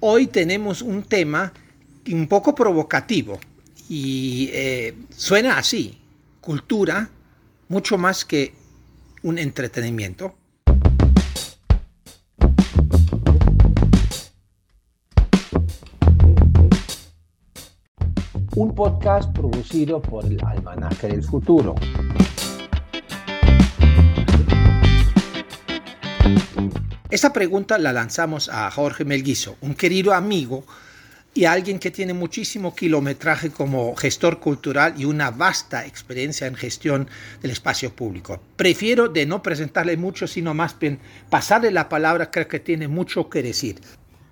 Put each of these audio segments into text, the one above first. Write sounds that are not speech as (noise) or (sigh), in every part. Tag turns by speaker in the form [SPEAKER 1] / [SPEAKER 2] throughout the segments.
[SPEAKER 1] Hoy tenemos un tema un poco provocativo y eh, suena así, cultura mucho más que un entretenimiento.
[SPEAKER 2] Un podcast producido por el Almanaque del Futuro.
[SPEAKER 1] Esta pregunta la lanzamos a Jorge Melguizo, un querido amigo y alguien que tiene muchísimo kilometraje como gestor cultural y una vasta experiencia en gestión del espacio público. Prefiero de no presentarle mucho, sino más bien pasarle la palabra, creo que tiene mucho que decir.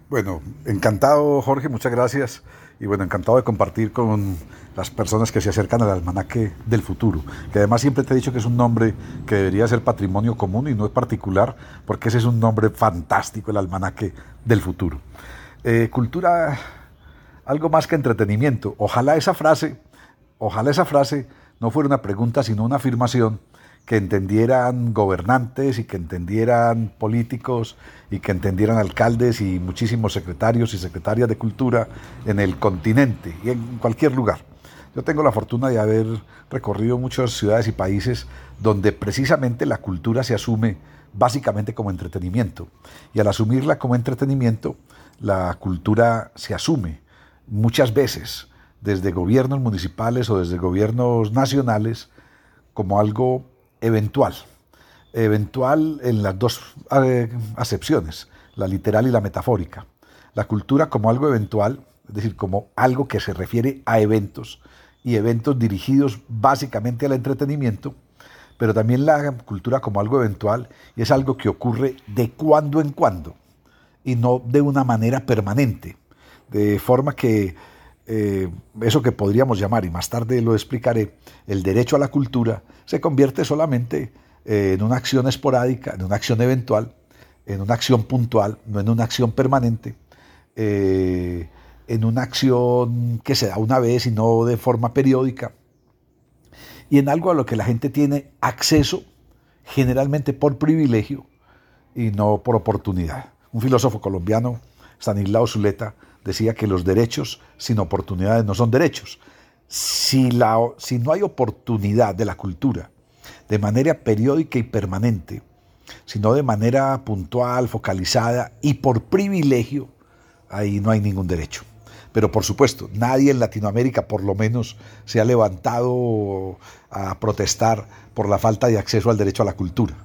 [SPEAKER 3] Bueno, encantado Jorge, muchas gracias y bueno, encantado de compartir con las personas que se acercan al almanaque del futuro, que además siempre te he dicho que es un nombre que debería ser patrimonio común y no es particular, porque ese es un nombre fantástico, el almanaque del futuro. Eh, cultura, algo más que entretenimiento. Ojalá esa frase, ojalá esa frase no fuera una pregunta, sino una afirmación que entendieran gobernantes y que entendieran políticos y que entendieran alcaldes y muchísimos secretarios y secretarias de cultura en el continente y en cualquier lugar. Yo tengo la fortuna de haber recorrido muchas ciudades y países donde precisamente la cultura se asume básicamente como entretenimiento. Y al asumirla como entretenimiento, la cultura se asume muchas veces desde gobiernos municipales o desde gobiernos nacionales como algo eventual. Eventual en las dos eh, acepciones, la literal y la metafórica. La cultura como algo eventual, es decir, como algo que se refiere a eventos y eventos dirigidos básicamente al entretenimiento, pero también la cultura como algo eventual y es algo que ocurre de cuando en cuando y no de una manera permanente, de forma que eh, eso que podríamos llamar, y más tarde lo explicaré, el derecho a la cultura, se convierte solamente eh, en una acción esporádica, en una acción eventual, en una acción puntual, no en una acción permanente, eh, en una acción que se da una vez y no de forma periódica, y en algo a lo que la gente tiene acceso generalmente por privilegio y no por oportunidad. Un filósofo colombiano, Stanislao Zuleta, decía que los derechos sin oportunidades no son derechos. Si, la, si no hay oportunidad de la cultura de manera periódica y permanente, sino de manera puntual, focalizada y por privilegio, ahí no hay ningún derecho. Pero por supuesto, nadie en Latinoamérica por lo menos se ha levantado a protestar por la falta de acceso al derecho a la cultura.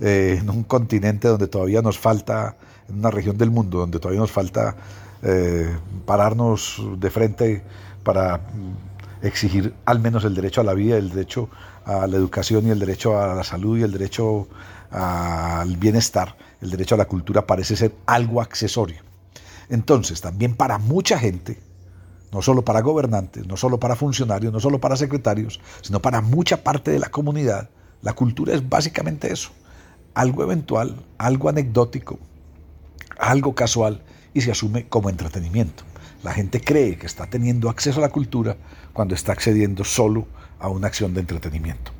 [SPEAKER 3] Eh, en un continente donde todavía nos falta, en una región del mundo donde todavía nos falta eh, pararnos de frente para mm, exigir al menos el derecho a la vida, el derecho a la educación y el derecho a la salud y el derecho al bienestar, el derecho a la cultura parece ser algo accesorio. Entonces, también para mucha gente, no solo para gobernantes, no solo para funcionarios, no solo para secretarios, sino para mucha parte de la comunidad, la cultura es básicamente eso, algo eventual, algo anecdótico, algo casual y se asume como entretenimiento. La gente cree que está teniendo acceso a la cultura cuando está accediendo solo a una acción de entretenimiento.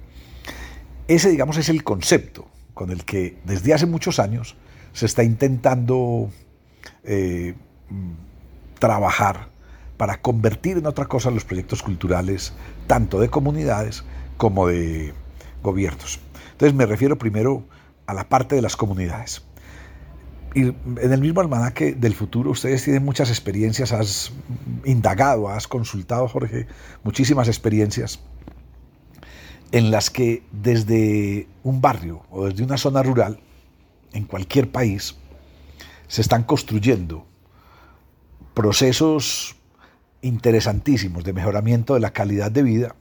[SPEAKER 3] Ese, digamos, es el concepto con el que desde hace muchos años se está intentando eh, trabajar para convertir en otra cosa los proyectos culturales, tanto de comunidades como de gobiernos. Entonces me refiero primero a la parte de las comunidades y en el mismo almanaque del futuro ustedes tienen muchas experiencias, has indagado, has consultado, Jorge, muchísimas experiencias en las que desde un barrio o desde una zona rural, en cualquier país, se están construyendo procesos interesantísimos de mejoramiento de la calidad de vida,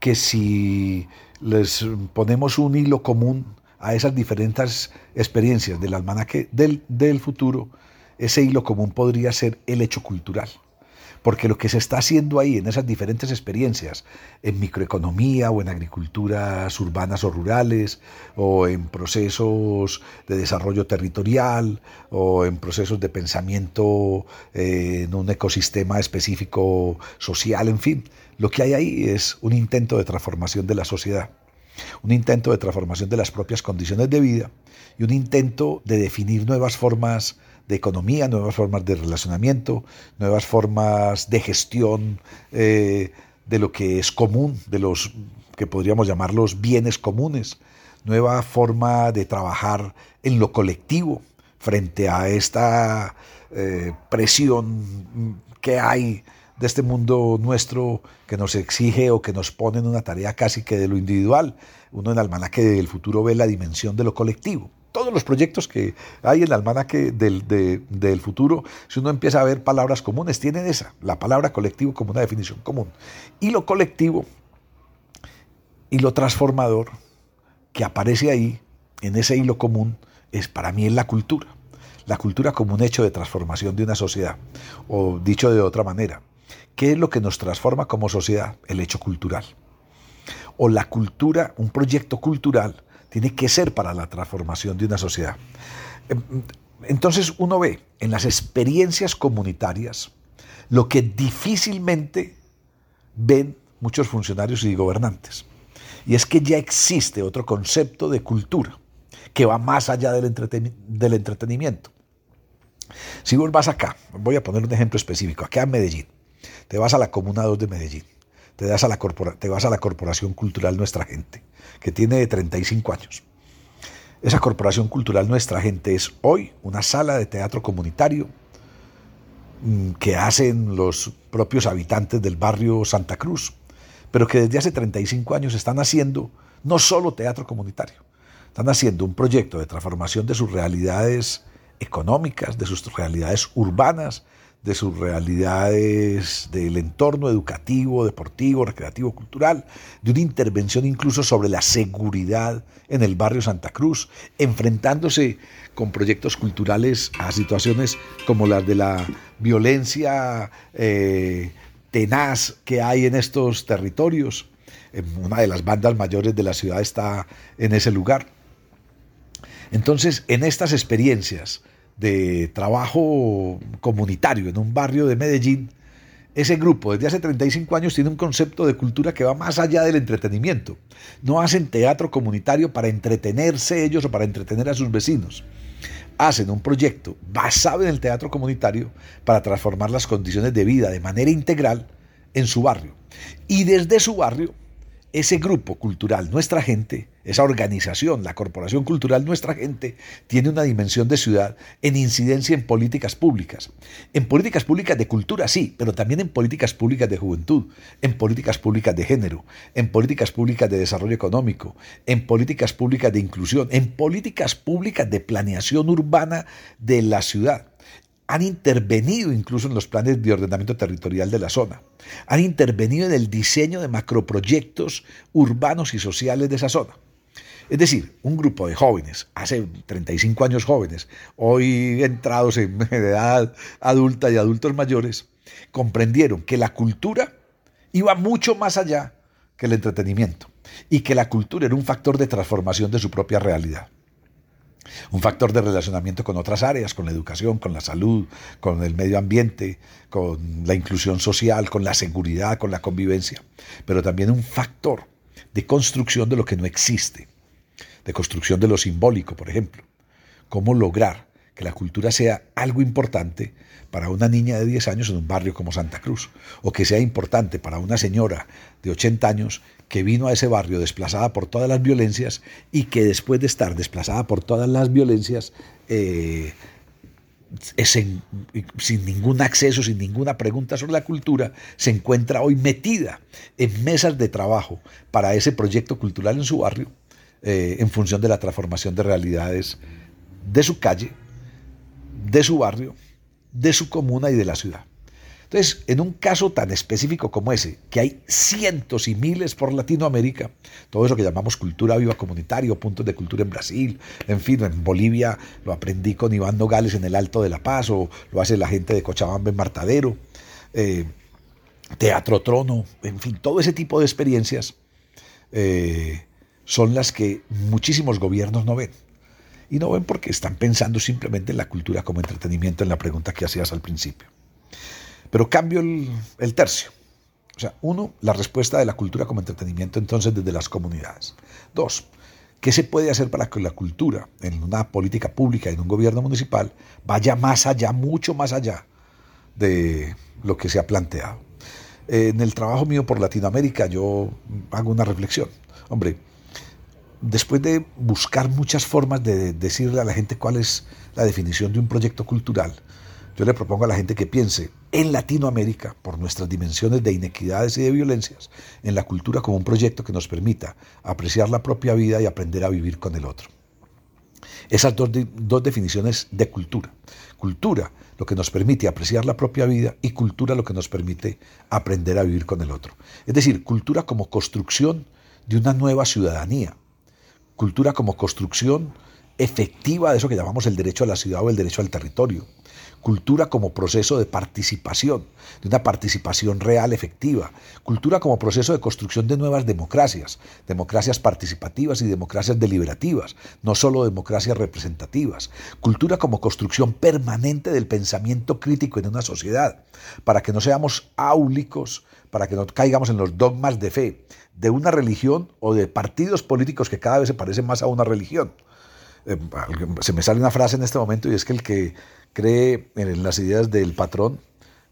[SPEAKER 3] que si les ponemos un hilo común, a esas diferentes experiencias del almanaque del, del futuro, ese hilo común podría ser el hecho cultural. Porque lo que se está haciendo ahí en esas diferentes experiencias, en microeconomía o en agriculturas urbanas o rurales, o en procesos de desarrollo territorial, o en procesos de pensamiento eh, en un ecosistema específico social, en fin, lo que hay ahí es un intento de transformación de la sociedad un intento de transformación de las propias condiciones de vida y un intento de definir nuevas formas de economía, nuevas formas de relacionamiento, nuevas formas de gestión eh, de lo que es común, de los que podríamos llamar los bienes comunes, nueva forma de trabajar en lo colectivo frente a esta eh, presión que hay de este mundo nuestro que nos exige o que nos pone en una tarea casi que de lo individual. Uno en almanaque del futuro ve la dimensión de lo colectivo. Todos los proyectos que hay en el almanaque del, futuro, si uno empieza a ver palabras comunes, tienen esa, la palabra colectivo como una definición común. Y lo colectivo y lo transformador que aparece ahí, en ese hilo común, es para mí la cultura. La cultura como un hecho de transformación de una sociedad. O dicho de otra manera, ¿qué es lo que nos transforma como sociedad? El hecho cultural. O la cultura, un proyecto cultural, tiene que ser para la transformación de una sociedad. Em, entonces uno ve en las experiencias comunitarias lo que difícilmente ven muchos funcionarios y gobernantes. Y es que ya existe otro concepto de cultura que va más allá del, entretenimiento. Si vos vas acá, voy a poner un ejemplo específico, acá en Medellín, te vas a la Comuna 2 de Medellín, te, das a la te vas a la Corporación Cultural Nuestra Gente, que tiene 35 años. Esa Corporación Cultural Nuestra Gente es hoy una sala de teatro comunitario mm, que hacen los propios habitantes del barrio Santa Cruz, pero que desde hace 35 años están haciendo no solo teatro comunitario, están haciendo un proyecto de transformación de sus realidades económicas, de sus realidades urbanas, de sus realidades del entorno educativo, deportivo, recreativo, cultural, de una intervención incluso sobre la seguridad en el barrio Santa Cruz, enfrentándose con proyectos culturales a situaciones como las de la violencia eh, tenaz que hay en estos territorios. Una de las bandas mayores de la ciudad está en ese lugar. Entonces, en estas experiencias de trabajo comunitario en un barrio de Medellín, ese grupo desde hace 35 años tiene un concepto de cultura que va más allá del entretenimiento. No hacen teatro comunitario para entretenerse ellos o para entretener a sus vecinos hacen un proyecto basado en el teatro comunitario para transformar las condiciones de vida de manera integral en su barrio. Y desde su barrio ese grupo cultural, nuestra gente, esa organización, la Corporación Cultural Nuestra Gente, tiene una dimensión de ciudad en incidencia en políticas públicas. En políticas públicas de cultura, sí, pero también en políticas públicas de juventud, en políticas públicas de género, en políticas públicas de desarrollo económico, en políticas públicas de inclusión, en políticas públicas de planeación urbana de la ciudad han intervenido incluso en los planes de ordenamiento territorial de la zona, han intervenido en el diseño de macroproyectos urbanos y sociales de esa zona. Es decir, un grupo de jóvenes, hace 35 años jóvenes, hoy entrados en (laughs) edad adulta y adultos mayores, comprendieron que la cultura iba mucho más allá que el entretenimiento y que la cultura era un factor de transformación de su propia realidad un factor de relacionamiento con otras áreas, con la educación, con la salud, con el medio ambiente, con la inclusión social, con la seguridad, con la convivencia, pero también un factor de construcción de lo que no existe, de construcción de lo simbólico, por ejemplo. ¿Cómo lograr que la cultura sea algo importante para una niña de 10 años en un barrio como Santa Cruz, o que sea importante para una señora de 80 años que vino a ese barrio desplazada por todas las violencias y que después de estar desplazada por todas las violencias, eh, sin ningún acceso, sin ninguna pregunta sobre la cultura, se encuentra hoy metida en mesas de trabajo para ese proyecto cultural en su barrio, eh, en función de la transformación de realidades de su calle, de su barrio, de su comuna y de la ciudad. Entonces, en un caso tan específico como ese, que hay cientos y miles por Latinoamérica, todo eso que llamamos cultura viva comunitaria, puntos de cultura en Brasil, en fin, en Bolivia lo aprendí con Iván Nogales en el Alto de la Paz, o lo hace la gente de Cochabamba en Martadero, eh, Teatro Trono, en fin, todo ese tipo de experiencias eh, son las que muchísimos gobiernos no ven. Y no ven porque están pensando simplemente en la cultura como entretenimiento, en la pregunta que hacías al principio. Pero cambio el, tercio. O sea, uno, la respuesta de la cultura como entretenimiento entonces desde las comunidades. Dos, ¿Qué se puede hacer para que la cultura en una política pública, en un gobierno municipal, vaya más allá, mucho más allá de lo que se ha planteado? En el trabajo mío por Latinoamérica yo hago una reflexión. Hombre, después de buscar muchas formas de decirle a la gente cuál es la definición de un proyecto cultural, yo le propongo a la gente que piense en Latinoamérica, por nuestras dimensiones de inequidades y de violencias, en la cultura como un proyecto que nos permita apreciar la propia vida y aprender a vivir con el otro. Esas dos, dos definiciones de cultura. Cultura, lo que nos permite apreciar la propia vida, y cultura, lo que nos permite aprender a vivir con el otro. Es decir, cultura como construcción de una nueva ciudadanía. Cultura como construcción efectiva de eso que llamamos el derecho a la ciudad o el derecho al territorio cultura como proceso de participación, de una participación real, efectiva, cultura como proceso de construcción de nuevas democracias, democracias participativas y democracias deliberativas, no solo democracias representativas, cultura como construcción permanente del pensamiento crítico en una sociedad, para que no seamos áulicos, para que no caigamos en los dogmas de fe, de una religión o de partidos políticos que cada vez se parecen más a una religión. Eh, se me sale una frase en este momento y es que el que cree en las ideas del patrón,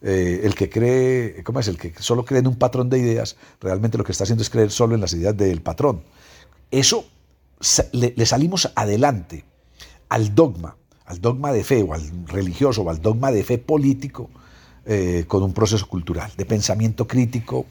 [SPEAKER 3] eh, el que cree, ¿cómo es? El que solo cree en un patrón de ideas, realmente lo que está haciendo es creer solo en las ideas del patrón. Eso le, salimos adelante al dogma, al dogma de fe o al religioso o al dogma de fe político eh, con un proceso cultural, de pensamiento crítico,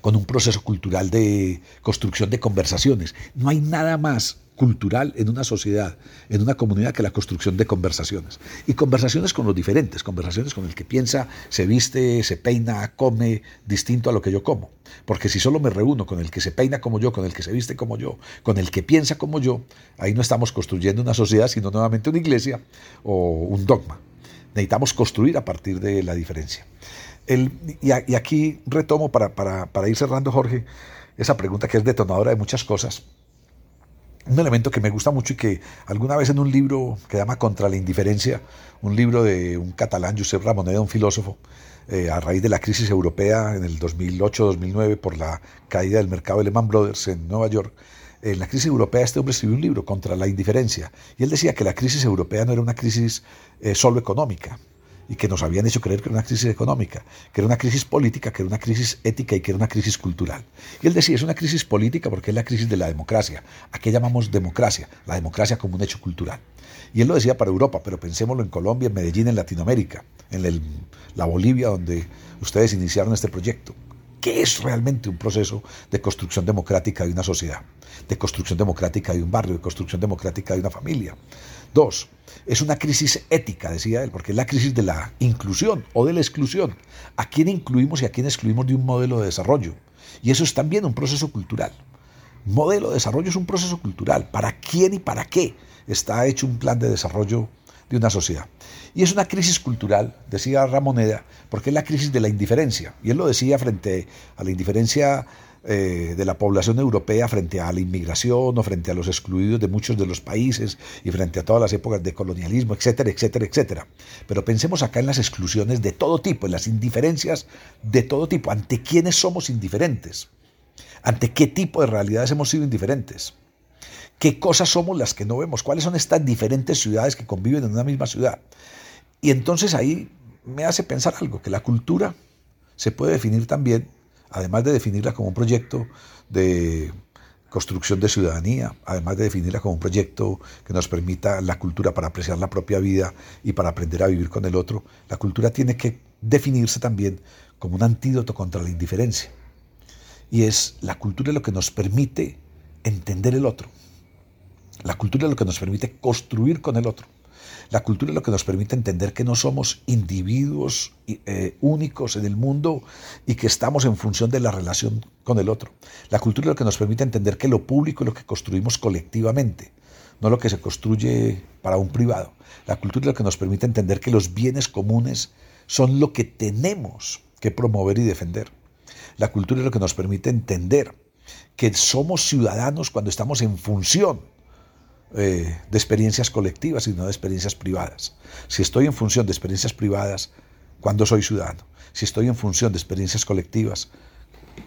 [SPEAKER 3] con un proceso cultural de construcción de conversaciones. No hay nada más cultural en una sociedad, en una comunidad, que la construcción de conversaciones. Y conversaciones con los diferentes, conversaciones con el que piensa, se viste, se peina, come distinto a lo que yo como. Porque si solo me reúno con el que se peina como yo, con el que se viste como yo, con el que piensa como yo, ahí no estamos construyendo una sociedad, sino nuevamente una iglesia o un dogma. Necesitamos construir a partir de la diferencia. y, aquí retomo para, para ir cerrando, Jorge, esa pregunta que es detonadora de muchas cosas un elemento que me gusta mucho y que alguna vez en un libro que llama Contra la Indiferencia, un libro de un catalán, Josep Ramoneda, un filósofo, eh, a raíz de la crisis europea en el 2008-2009 por la caída del mercado de Lehman Brothers en Nueva York, en la crisis europea este hombre escribió un libro contra la indiferencia y él decía que la crisis europea no era una crisis eh, solo económica, y que nos habían hecho creer que era una crisis económica, que era una crisis política, que era una crisis ética y que era una crisis cultural. Y él decía, es una crisis política porque es la crisis de la democracia. ¿A qué llamamos democracia? La democracia como un hecho cultural. Y él lo decía para Europa, pero pensémoslo en Colombia, en Medellín, en Latinoamérica, en la Bolivia donde ustedes iniciaron este proyecto. ¿Qué es realmente un proceso de construcción democrática de una sociedad? De construcción democrática de un barrio, de construcción democrática de una familia. Dos, es una crisis ética, decía él, porque es la crisis de la inclusión o de la exclusión. ¿A quién incluimos y a quién excluimos de un modelo de desarrollo? Y eso es también un proceso cultural. Modelo de desarrollo es un proceso cultural. ¿Para quién y para qué está hecho un plan de desarrollo una sociedad? Y es una crisis cultural, decía Ramoneda, porque es la crisis de la indiferencia. Y él lo decía frente a la indiferencia eh, de la población europea frente a la inmigración o frente a los excluidos de muchos de los países y frente a todas las épocas de colonialismo, etcétera, etcétera, etcétera. Pero pensemos acá en las exclusiones de todo tipo, en las indiferencias de todo tipo. ¿Ante quiénes somos indiferentes? ¿Ante qué tipo de realidades hemos sido indiferentes? ¿Qué cosas somos las que no vemos? ¿Cuáles son estas diferentes ciudades que conviven en una misma ciudad? Y entonces ahí me hace pensar algo, que la cultura se puede definir también además de definirla como un proyecto de construcción de ciudadanía, además de definirla como un proyecto que nos permita la cultura para apreciar la propia vida y para aprender a vivir con el otro, la cultura tiene que definirse también como un antídoto contra la indiferencia. Y es la cultura lo que nos permite entender el otro. La cultura es lo que nos permite construir con el otro. La cultura es lo que nos permite entender que no somos individuos eh, únicos en el mundo y que estamos en función de la relación con el otro. La cultura es lo que nos permite entender que lo público es lo que construimos colectivamente, no lo que se construye para un privado. La cultura es lo que nos permite entender que los bienes comunes son lo que tenemos que promover y defender. La cultura es lo que nos permite entender que somos ciudadanos cuando estamos en función eh, de experiencias colectivas y no de experiencias privadas. Si estoy en función de experiencias privadas, ¿cuándo soy ciudadano? Si estoy en función de experiencias colectivas,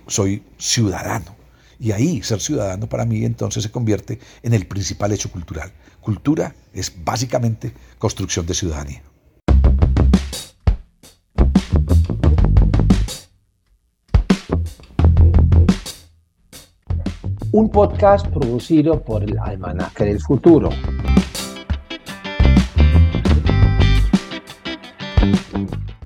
[SPEAKER 3] soy ciudadano. Y ahí ser ciudadano para mí entonces se convierte en el principal hecho cultural. Cultura es básicamente construcción de ciudadanía.
[SPEAKER 2] Un podcast producido por el Almanaque del Futuro.